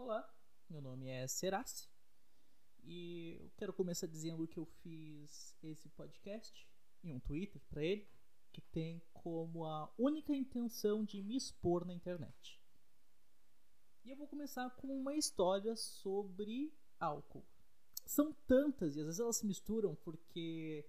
Olá, meu nome é Serace e eu quero começar dizendo que eu fiz esse podcast em um Twitter para ele que tem como a única intenção de me expor na internet. E eu vou começar com uma história sobre álcool. São tantas e às vezes elas se misturam porque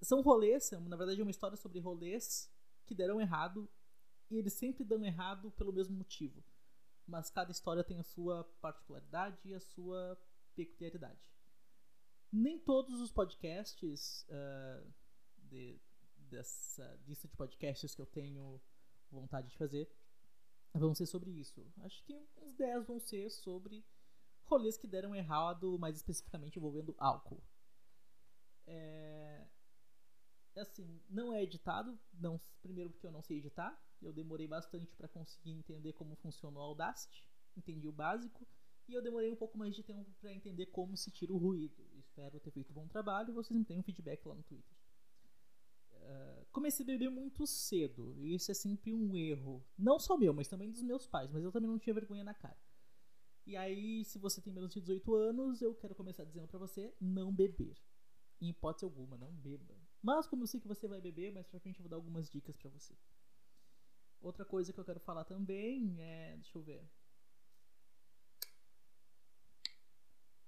são rolês, na verdade é uma história sobre rolês que deram errado e eles sempre dão errado pelo mesmo motivo mas cada história tem a sua particularidade e a sua peculiaridade. Nem todos os podcasts uh, de, dessa lista de podcasts que eu tenho vontade de fazer vão ser sobre isso. Acho que uns 10 vão ser sobre rolês que deram errado, mais especificamente envolvendo álcool. É, assim, não é editado, não, primeiro porque eu não sei editar, eu demorei bastante para conseguir entender como funciona o Audacity, entendi o básico, e eu demorei um pouco mais de tempo para entender como se tira o ruído. Espero ter feito um bom trabalho e vocês me um feedback lá no Twitter. Uh, comecei a beber muito cedo, e isso é sempre um erro. Não só meu, mas também dos meus pais, mas eu também não tinha vergonha na cara. E aí, se você tem menos de 18 anos, eu quero começar dizendo para você não beber. Em hipótese alguma, não beba. Mas como eu sei que você vai beber, mais pra frente eu vou dar algumas dicas para você. Outra coisa que eu quero falar também é. Deixa eu ver.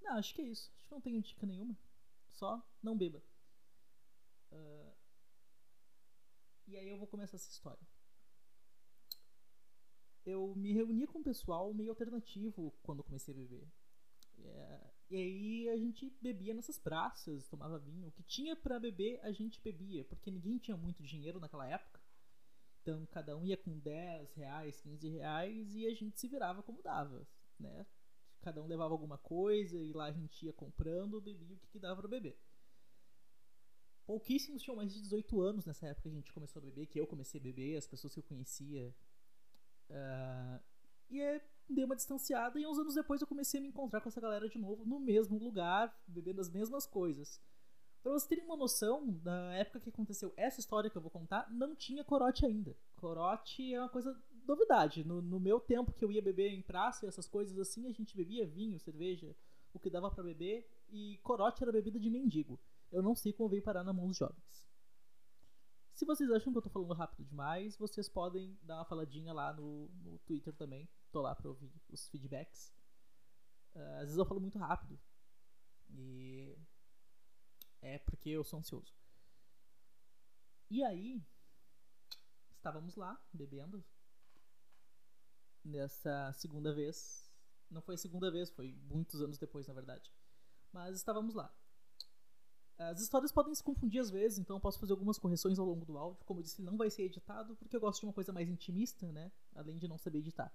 Não, acho que é isso. Acho que não tenho dica nenhuma. Só não beba. Uh, e aí eu vou começar essa história. Eu me reuni com um pessoal meio alternativo quando comecei a beber. É, e aí a gente bebia nessas praças, tomava vinho. O que tinha para beber a gente bebia, porque ninguém tinha muito dinheiro naquela época. Então cada um ia com 10 reais, 15 reais e a gente se virava como dava, né? Cada um levava alguma coisa e lá a gente ia comprando, bebia o que, que dava para beber. Pouquíssimos tinham mais de 18 anos nessa época que a gente começou a beber, que eu comecei a beber, as pessoas que eu conhecia. Uh, e é, dei uma distanciada e uns anos depois eu comecei a me encontrar com essa galera de novo no mesmo lugar, bebendo as mesmas coisas. Pra vocês terem uma noção, na época que aconteceu essa história que eu vou contar, não tinha corote ainda. Corote é uma coisa novidade. No, no meu tempo que eu ia beber em praça e essas coisas assim, a gente bebia vinho, cerveja, o que dava para beber, e corote era bebida de mendigo. Eu não sei como veio parar na mão dos jovens. Se vocês acham que eu tô falando rápido demais, vocês podem dar uma faladinha lá no, no Twitter também. Tô lá pra ouvir os feedbacks. Uh, às vezes eu falo muito rápido. E é porque eu sou ansioso. E aí, estávamos lá, bebendo. Nessa segunda vez. Não foi a segunda vez, foi muitos anos depois, na verdade. Mas estávamos lá. As histórias podem se confundir às vezes, então eu posso fazer algumas correções ao longo do áudio. Como eu disse, não vai ser editado, porque eu gosto de uma coisa mais intimista, né? Além de não saber editar.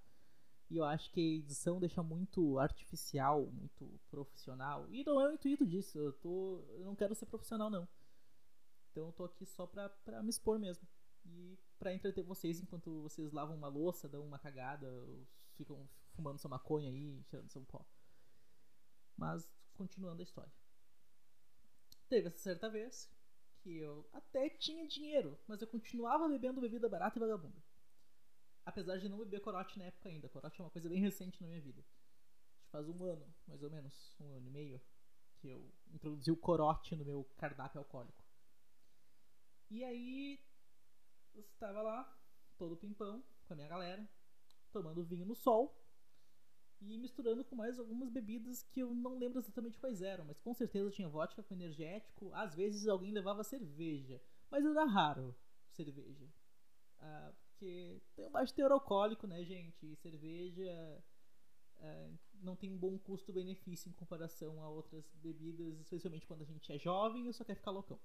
E eu acho que a edição deixa muito artificial, muito profissional. E não é o intuito disso. Eu, tô, eu não quero ser profissional, não. Então eu tô aqui só pra, pra me expor mesmo. E pra entreter vocês enquanto vocês lavam uma louça, dão uma cagada, ficam fumando sua maconha aí, tirando seu pó. Mas, continuando a história. Teve essa certa vez que eu até tinha dinheiro, mas eu continuava bebendo bebida barata e vagabunda. Apesar de não beber corote na época ainda. Corote é uma coisa bem recente na minha vida. Faz um ano, mais ou menos, um ano e meio, que eu introduzi o corote no meu cardápio alcoólico. E aí, eu estava lá, todo pimpão, com a minha galera, tomando vinho no sol e misturando com mais algumas bebidas que eu não lembro exatamente quais eram, mas com certeza tinha vodka com energético. Às vezes alguém levava cerveja, mas era raro cerveja. Ah, porque tem um baixo teor alcoólico, né, gente? E cerveja é, não tem um bom custo-benefício em comparação a outras bebidas, especialmente quando a gente é jovem e só quer ficar loucão.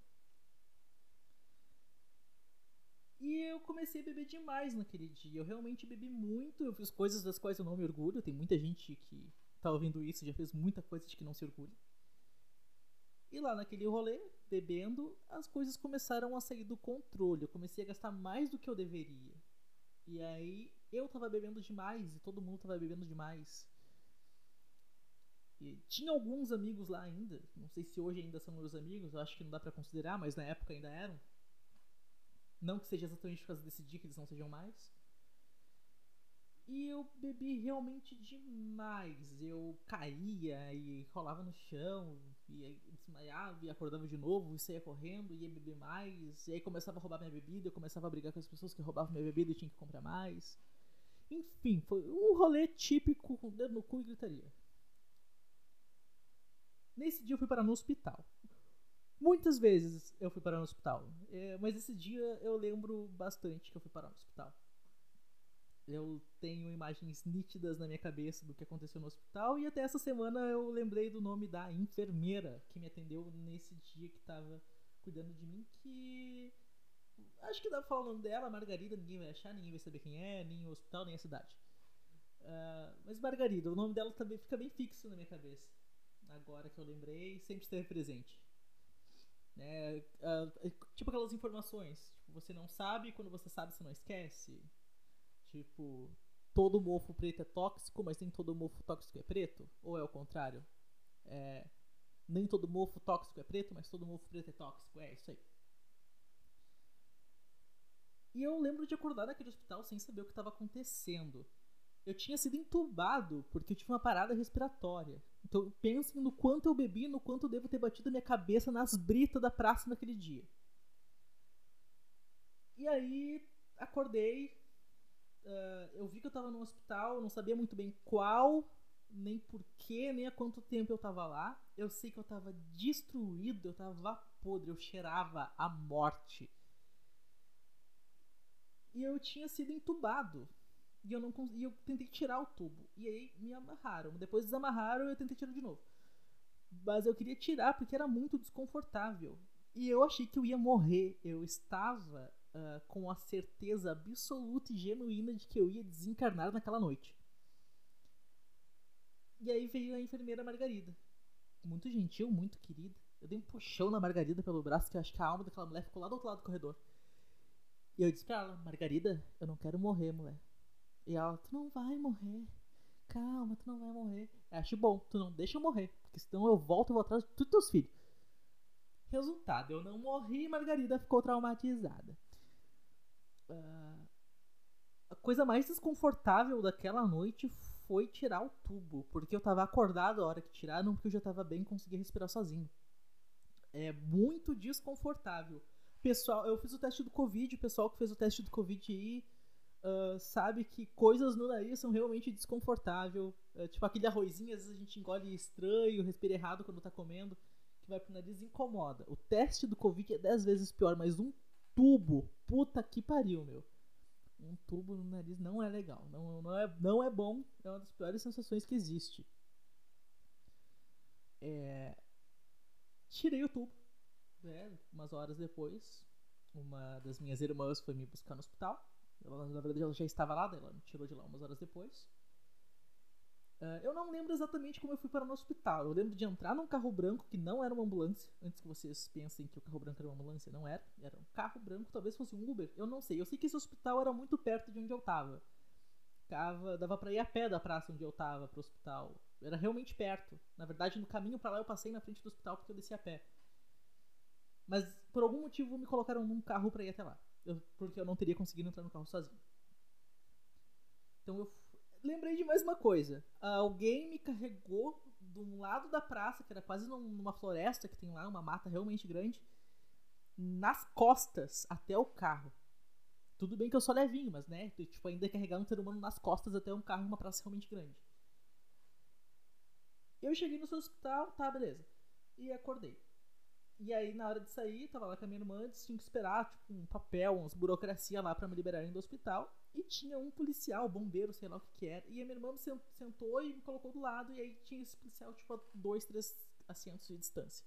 E eu comecei a beber demais naquele dia. Eu realmente bebi muito. Eu fiz coisas das quais eu não me orgulho. Tem muita gente que tá ouvindo isso já fez muita coisa de que não se orgulha. E lá naquele rolê, bebendo, as coisas começaram a sair do controle. Eu comecei a gastar mais do que eu deveria. E aí eu tava bebendo demais e todo mundo tava bebendo demais. E tinha alguns amigos lá ainda. Não sei se hoje ainda são meus amigos, eu acho que não dá para considerar, mas na época ainda eram. Não que seja exatamente por causa desse dia que eles não sejam mais. E eu bebi realmente demais. Eu caía e rolava no chão, e desmaiava e acordava de novo, e saía correndo, e ia beber mais. E aí começava a roubar minha bebida, eu começava a brigar com as pessoas que roubavam minha bebida e tinha que comprar mais. Enfim, foi um rolê típico com dedo no cu e gritaria. Nesse dia eu fui parar no hospital. Muitas vezes eu fui parar no hospital. É, mas esse dia eu lembro bastante que eu fui parar no hospital. Eu tenho imagens nítidas na minha cabeça do que aconteceu no hospital e até essa semana eu lembrei do nome da enfermeira que me atendeu nesse dia que estava cuidando de mim, que acho que dá pra falar o nome dela, Margarida, ninguém vai achar, ninguém vai saber quem é, nem o hospital, nem a cidade. Uh, mas Margarida, o nome dela também fica bem fixo na minha cabeça. Agora que eu lembrei, sempre esteve presente. Né? Uh, tipo aquelas informações, tipo, você não sabe, quando você sabe, você não esquece. Tipo, todo mofo preto é tóxico, mas nem todo mofo tóxico é preto? Ou é o contrário? É, nem todo mofo tóxico é preto, mas todo mofo preto é tóxico. É isso aí. E eu lembro de acordar naquele hospital sem saber o que estava acontecendo. Eu tinha sido entubado porque eu tive uma parada respiratória. Então pensem no quanto eu bebi, no quanto eu devo ter batido minha cabeça nas britas da praça naquele dia. E aí acordei, uh, eu vi que eu tava no hospital, não sabia muito bem qual, nem porquê, nem há quanto tempo eu tava lá. Eu sei que eu tava destruído, eu tava podre, eu cheirava a morte. E eu tinha sido entubado. E eu não e eu tentei tirar o tubo. E aí me amarraram. Depois desamarraram e eu tentei tirar de novo. Mas eu queria tirar porque era muito desconfortável. E eu achei que eu ia morrer. Eu estava uh, com a certeza absoluta e genuína de que eu ia desencarnar naquela noite. E aí veio a enfermeira Margarida. Muito gentil, muito querida. Eu dei um puxão na Margarida pelo braço, que eu acho que a alma daquela mulher ficou lá do outro lado do corredor. E eu disse pra ela, Margarida, eu não quero morrer, mulher. E ela, tu não vai morrer. Calma, tu não vai morrer. Eu acho bom, tu não deixa eu morrer. Porque senão eu volto e vou atrás de todos teus filhos. Resultado, eu não morri e Margarida ficou traumatizada. Uh, a coisa mais desconfortável daquela noite foi tirar o tubo, porque eu tava acordado a hora que tiraram, porque eu já tava bem conseguia respirar sozinho. É muito desconfortável. Pessoal, eu fiz o teste do Covid, o pessoal que fez o teste do Covid aí uh, sabe que coisas no nariz são realmente desconfortáveis. Uh, tipo aquele arrozinho, às vezes a gente engole estranho, respira errado quando tá comendo, que vai pro nariz e incomoda. O teste do Covid é 10 vezes pior, mas um tubo. Puta que pariu, meu. Um tubo no nariz não é legal. Não, não, é, não é bom. É uma das piores sensações que existe. É... Tirei o tubo. Né? Umas horas depois, uma das minhas irmãs foi me buscar no hospital. Ela, na verdade, ela já estava lá, ela me tirou de lá umas horas depois. Uh, eu não lembro exatamente como eu fui para o hospital. Eu lembro de entrar num carro branco que não era uma ambulância. Antes que vocês pensem que o carro branco era uma ambulância, não era. Era um carro branco, talvez fosse um Uber. Eu não sei. Eu sei que esse hospital era muito perto de onde eu estava. Dava, para ir a pé da praça onde eu estava pro hospital. Era realmente perto. Na verdade, no caminho para lá eu passei na frente do hospital porque eu desci a pé. Mas por algum motivo me colocaram num carro para ir até lá. Eu, porque eu não teria conseguido entrar no carro sozinho. Então eu lembrei de mais uma coisa. Alguém me carregou de um lado da praça, que era quase numa floresta que tem lá, uma mata realmente grande, nas costas até o carro. Tudo bem que eu sou levinho, mas né, tipo, ainda carregar um ser humano nas costas até um carro em uma praça realmente grande. Eu cheguei no seu hospital, tá, beleza. E acordei. E aí, na hora de sair, tava lá com a minha irmã, eles tinham que esperar, tipo, um papel, umas burocracia lá para me liberarem do hospital. E tinha um policial, bombeiro, sei lá o que que era. E a minha irmã me sentou e me colocou do lado. E aí tinha esse policial, tipo, a dois, três assentos de distância.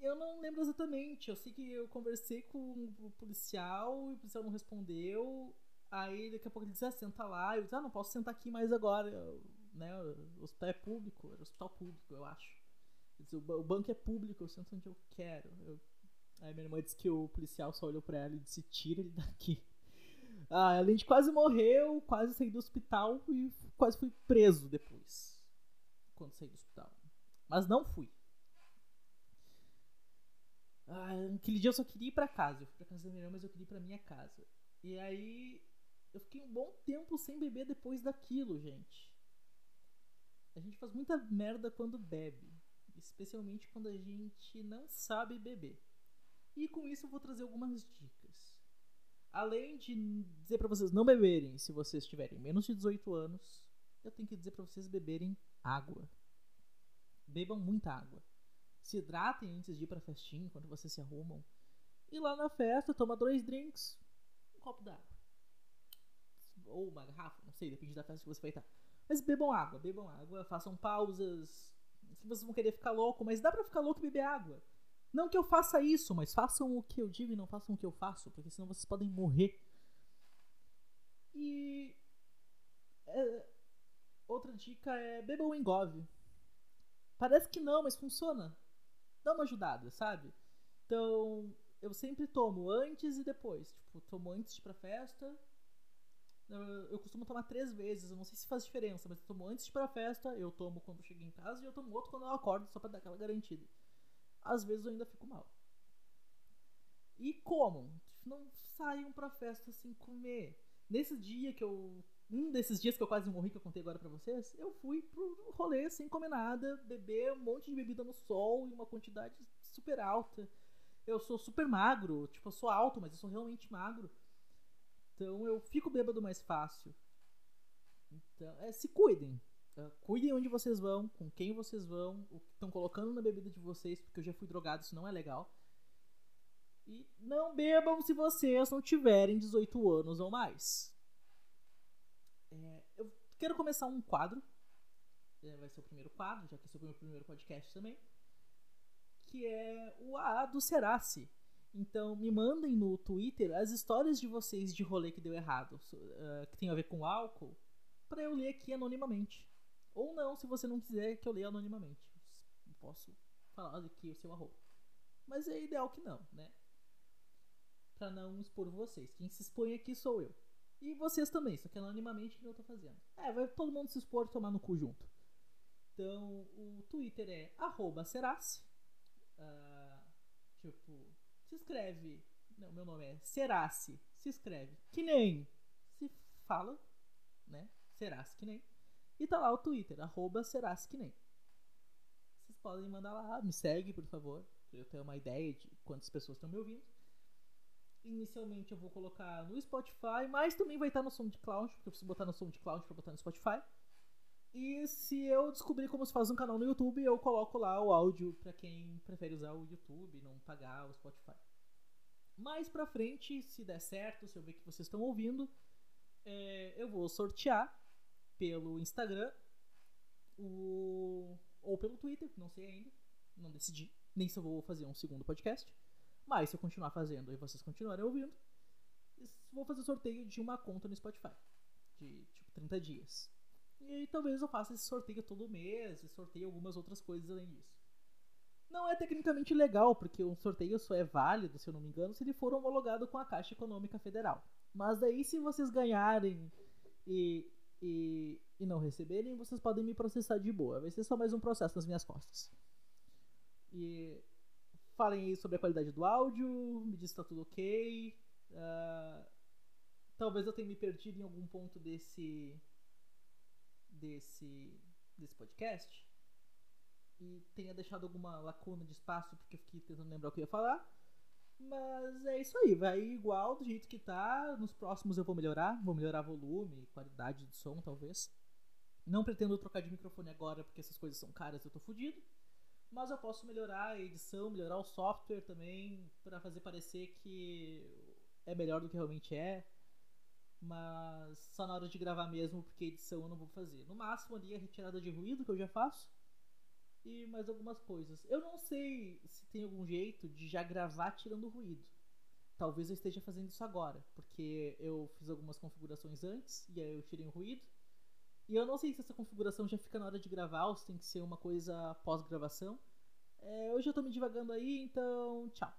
Eu não lembro exatamente. Eu sei que eu conversei com o policial e o policial não respondeu. Aí daqui a pouco ele disse, ah, senta lá. Eu disse, ah, não posso sentar aqui mais agora. Eu, né, o hospital é público, era hospital público, eu acho. O banco é público, eu sento onde eu quero. Eu Aí minha irmã disse que o policial só olhou pra ela e disse: tira ele daqui. Ah, a gente quase morreu, quase saí do hospital e quase fui preso depois. Quando saí do hospital. Mas não fui. Ah, aquele dia eu só queria ir pra casa. Eu fui pra casa da minha irmã, mas eu queria ir pra minha casa. E aí Eu fiquei um bom tempo sem beber depois daquilo, gente. A gente faz muita merda quando bebe, especialmente quando a gente não sabe beber. E com isso eu vou trazer algumas dicas. Além de dizer para vocês não beberem se vocês tiverem menos de 18 anos, eu tenho que dizer para vocês beberem água. Bebam muita água. Se hidratem antes de ir pra festinha, enquanto vocês se arrumam. E lá na festa, toma dois drinks, um copo d'água. Ou uma garrafa, não sei, depende da festa que você vai estar. Mas bebam água, bebam água, façam pausas. Vocês vão querer ficar louco, mas dá pra ficar louco e beber água. Não que eu faça isso, mas façam o que eu digo e não façam o que eu faço, porque senão vocês podem morrer. E. É, outra dica é bebam engove. Parece que não, mas funciona. Dá uma ajudada, sabe? Então, eu sempre tomo antes e depois. Tipo, tomo antes de ir pra festa. Eu costumo tomar três vezes, eu não sei se faz diferença, mas eu tomo antes de ir pra festa, eu tomo quando chego em casa e eu tomo outro quando eu acordo, só pra dar aquela garantida às vezes eu ainda fico mal. E como? Não saiam pra festa sem comer. Nesse dia que eu. Um desses dias que eu quase morri, que eu contei agora pra vocês, eu fui pro rolê sem comer nada, beber um monte de bebida no sol em uma quantidade super alta. Eu sou super magro, tipo, eu sou alto, mas eu sou realmente magro. Então eu fico bêbado mais fácil. Então, é, se cuidem. Uh, cuidem onde vocês vão, com quem vocês vão, o que estão colocando na bebida de vocês, porque eu já fui drogado, isso não é legal. E não bebam se vocês não tiverem 18 anos ou mais. É, eu quero começar um quadro. É, vai ser o primeiro quadro, já que esse é o meu primeiro podcast também. Que é o AA do Serace. Então me mandem no Twitter as histórias de vocês de rolê que deu errado, uh, que tem a ver com álcool, para eu ler aqui anonimamente. Ou não, se você não quiser que eu leia anonimamente. Eu posso falar aqui o seu arroba. Mas é ideal que não, né? Pra não expor vocês. Quem se expõe aqui sou eu. E vocês também, só que anonimamente que eu tô fazendo. É, vai todo mundo se expor e tomar no cu junto. Então, o Twitter é arroba Serace. Uh, tipo, se escreve. Não, meu nome é Serace. Se escreve. Que nem se fala, né? Serace que nem. E tá lá o Twitter, arroba Serasquinem. Vocês podem mandar lá, me segue, por favor, pra eu ter uma ideia de quantas pessoas estão me ouvindo. Inicialmente eu vou colocar no Spotify, mas também vai estar no SoundCloud, porque eu preciso botar no SoundCloud pra botar no Spotify. E se eu descobrir como se faz um canal no YouTube, eu coloco lá o áudio para quem prefere usar o YouTube, não pagar o Spotify. Mais pra frente, se der certo, se eu ver que vocês estão ouvindo, é, eu vou sortear pelo Instagram o... ou pelo Twitter, não sei ainda, não decidi, nem se eu vou fazer um segundo podcast. Mas se eu continuar fazendo e vocês continuarem ouvindo, vou fazer sorteio de uma conta no Spotify, de tipo 30 dias. E aí talvez eu faça esse sorteio todo mês e sorteio algumas outras coisas além disso. Não é tecnicamente legal, porque um sorteio só é válido, se eu não me engano, se ele for homologado com a Caixa Econômica Federal. Mas daí se vocês ganharem e e, e não receberem, vocês podem me processar de boa. Vai ser só mais um processo nas minhas costas. E falem aí sobre a qualidade do áudio, me diz se tá tudo ok. Uh, talvez eu tenha me perdido em algum ponto desse desse desse podcast e tenha deixado alguma lacuna de espaço porque eu fiquei tentando lembrar o que eu ia falar. Mas é isso aí, vai igual do jeito que tá. Nos próximos eu vou melhorar, vou melhorar volume, qualidade de som, talvez. Não pretendo trocar de microfone agora porque essas coisas são caras eu tô fudido. Mas eu posso melhorar a edição, melhorar o software também, para fazer parecer que é melhor do que realmente é. Mas só na hora de gravar mesmo, porque edição eu não vou fazer. No máximo ali a retirada de ruído que eu já faço e mais algumas coisas. Eu não sei se tem algum jeito de já gravar tirando ruído. Talvez eu esteja fazendo isso agora, porque eu fiz algumas configurações antes e aí eu tirei o ruído. E eu não sei se essa configuração já fica na hora de gravar ou se tem que ser uma coisa pós-gravação. É, hoje eu tô me divagando aí, então tchau.